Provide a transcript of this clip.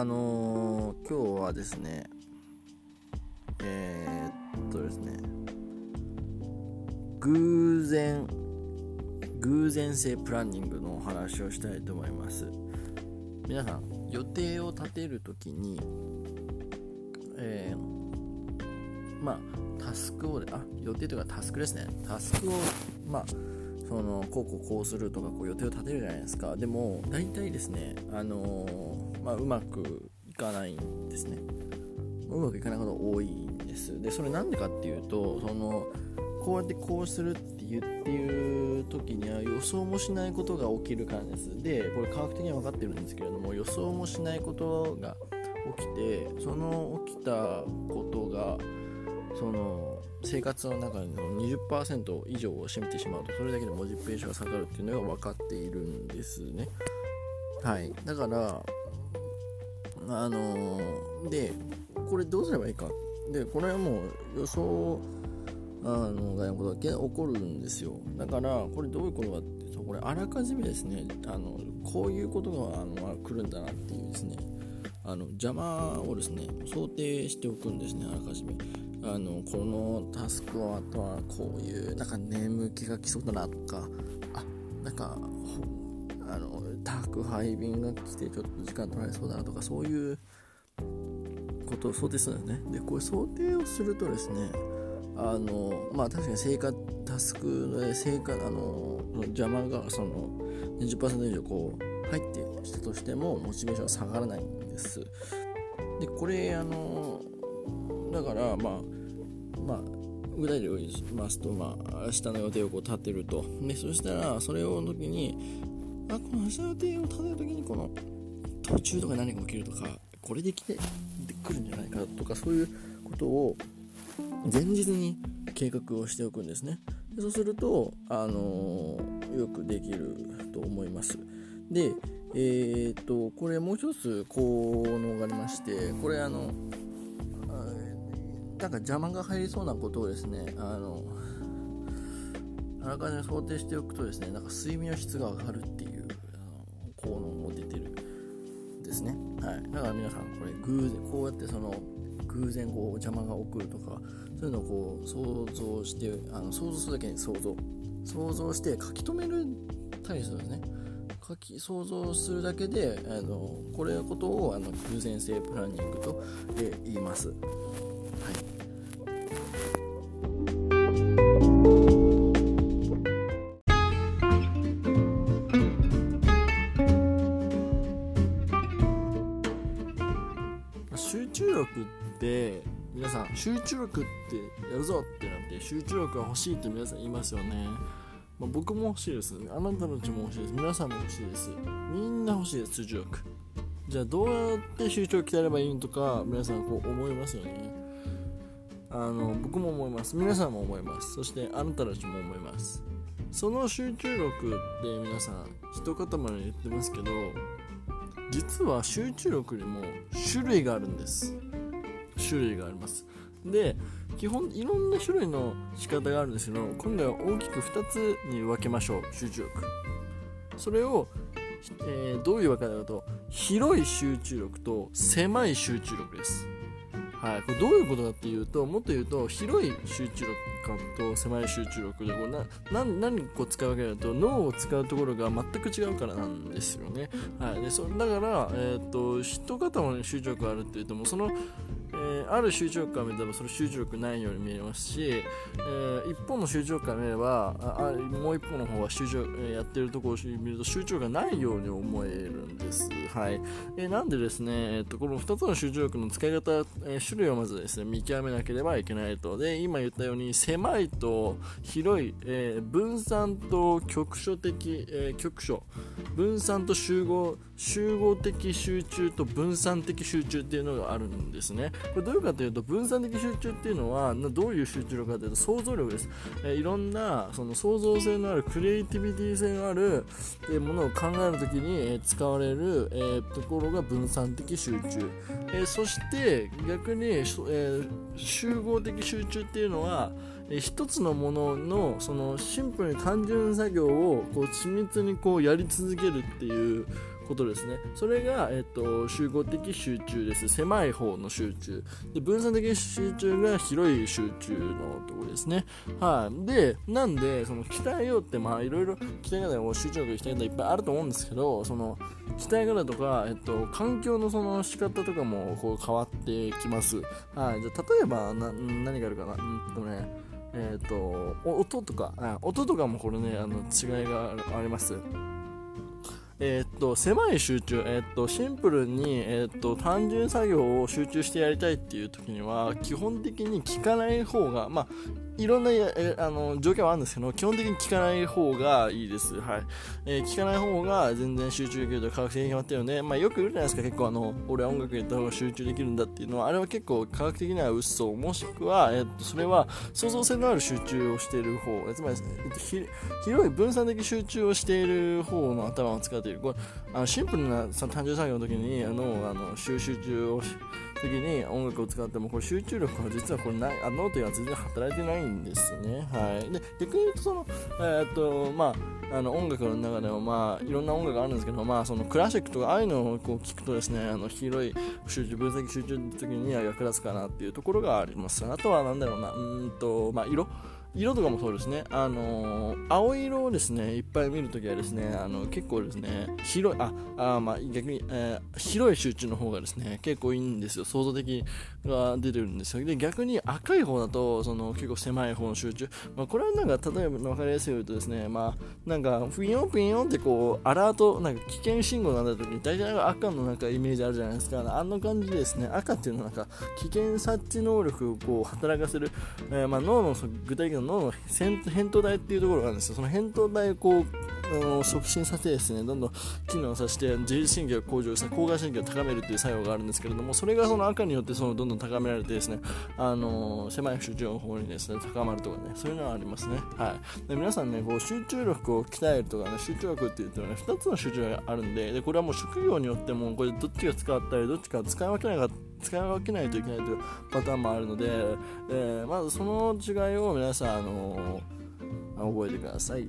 あのー、今日はですねえー、っとですね偶然偶然性プランニングのお話をしたいと思います。皆さん予定を立てるときにえー、まあタスクをあ予定というかタスクですね。タスクをまあそのこうこうこうするとかこう予定を立てるじゃないですか。でも大体ですねあの、まあ、うまくいかないんですね。うまくいかないことが多いんです。でそれなんでかっていうとそのこうやってこうするって言っていう時には予想もしないことが起きるからです。でこれ科学的には分かってるんですけれども予想もしないことが起きてその起きたことがその生活の中の20%以上を占めてしまうとそれだけで文字ページが下がるっていうのが分かっているんですね。はい。だからあのー、でこれどうすればいいか。でこれはもう予想あの外のことだけ起こるんですよ。だからこれどういうことかっていうとこれあらかじめですねあのこういうことがあの来るんだなっていうですねあの邪魔をですね想定しておくんですねあらかじめ。あのこのタスクはあとはこういうなんか眠気が来そうだなとかあなんかあの宅配便が来てちょっと時間取られそうだなとかそういうことを想定するんですね。でこれ想定をするとですねあのまあ確かに生活タスクで生活あの邪魔がその20%以上こう入ってしたとしてもモチベーションは下がらないんです。でこれあのだからまあまあ具体例を言いますと、まあ、明日の予定をこう立てると。でそしたらそれを時にあこの明日の予定を立てる時にこの途中とか何が起きるとかこれで来てくるんじゃないかとかそういうことを前日に計画をしておくんですね。でそうすると、あのー、よくできると思います。でえー、っとこれもう一つ効能がありましてこれあのなんか邪魔が入りそうなことをですねあのあらかじめ想定しておくとですねなんか睡眠の質が上がるっていうですね。はい。だから皆さんこれ偶然こうやってその偶然こう邪魔が起こるとかそういうのをこう想像してあの想像するだけに想像想像して書き留めるたりするんですね。書き想像するだけであのこれのことをあの偶然性プランニングと、言います。中力って皆さん集中力ってやるぞってなって集中力が欲しいって皆さん言いますよね、まあ、僕も欲しいです。あなたたちも欲しいです。皆さんも欲しいです。みんな欲しいです集中力。じゃあどうやって集中力鍛えればいいのとか皆さんこう思いますよね。あの僕も思います。皆さんも思います。そしてあなたたちも思います。その集中力って皆さん一塊に言ってますけど実は集中力にも種類があるんです。種類があります。で基本いろんな種類の仕方があるんですけど今回は大きく2つに分けましょう集中力。それを、えー、どういうわけ方かと広い集中力と狭い集中力です。はい、これどういうことかっていうともっと言うと広い集中力感と狭い集中力でこうな何何個使うわけだと脳を使うところが全く違うからなんですよね、はい、でそだから、えーと、一塊の集中力があるっていうともそのえー、ある集中力から見ればその集中力ないように見えますし、えー、一方の集中力から見ればあもう一方の方は集中、えー、やってるところを見ると集中力がないように思えるんです。はい。えー、なんでですね、えーと、この2つの集中力の使い方、えー、種類をまずですね、見極めなければいけないと。で、今言ったように狭いと広い、えー、分散と局所的、えー、局所、分散と集合、集合的集中と分散的集中っていうのがあるんですね。これどういうかというと分散的集中っていうのはどういう集中力かというと想像力です、え、いろんなその創造性のあるクリエイティビティ性のある、え、ものを考えるときに、え、使われる、え、ところが分散的集中、え、そして逆に、え、集合的集中っていうのは一つのもののそのシンプルに単純作業をこう緻密にこうやり続けるっていうことですね。それが、えっと、集合的集中です。狭い方の集中。で分散的集中が広い集中のところですね。はい。でなんでその鍛えようってまあいろいろ鍛え方集中力鍛え方いっぱいあると思うんですけどその鍛え方とか、えっと、環境のその仕方とかもこう変わってきます。はい。じゃ例えばな何があるかな？うんとねえっ、ー、と音とか音とかもこれねあの違いがあります。えー、っと狭い集中、えー、っとシンプルに、えー、っと単純作業を集中してやりたいっていう時には基本的に聞かない方が、まあ、いろんなえあの条件はあるんですけど、基本的に聞かない方がいいです。はい。えー、聞かない方が全然集中できると科学的に決まってるので、まあ、よく言うじゃないですか、結構あの、俺は音楽やった方が集中できるんだっていうのは、あれは結構科学的には嘘、もしくは、え、っと、それは創造性のある集中をしている方、つまり、えっと、広い分散的集中をしている方の頭を使っている。これあのシンプルな単純作業の時に、あの、あの集中を時に音楽を使ってもこれ集中力は実はこれないあノートには全然働いてないんですね。はい、で逆に言うとその、えー、っとまあ、あの音楽の中でも、まあ、いろんな音楽があるんですけど、まあ、そのクラシックとかああいうのをこう聞くとですねあの広い集中分析集中の時には役立つかなっていうところがあります。あとは何だろうなうんと、まあ、色色とかもそうですね、あのー、青色をですねいっぱい見るときはですねあの結構ですね広いああまあ逆に、えー、広い集中の方がですね結構いいんですよ。創造的が出てるんですよ。で逆に赤い方だとその結構狭い方の集中、まあ、これはなんか例えば分かりやすい言うとですねまあなんかフィヨンフィヨンってこうアラートなんか危険信号が鳴った時に大体赤のなんかイメージあるじゃないですか。あの感じでですね赤っていうのはなんか危険察知能力をこう働かせる、えー、まあ脳の具体的な脳の扁桃体っていうところがあるんですよ。その扁桃体をこうあの促進させてですねどんどん機能させて自律神経を向上して交感神経を高めるという作用があるんですけれどもそれがその赤によってそのどんどん高められてですねあの狭い集中の方にですね高まるとかねそういうのはありますね。はい。で皆さんねこう集中力を鍛えるとかね集中力っていうとね2つの集中があるんででこれはもう職業によってもこれどっちが使ったりどっちか使い分けなかった使い分けないといけないというパターンもあるので、えー、まずその違いを皆さん、あのー、覚えてください。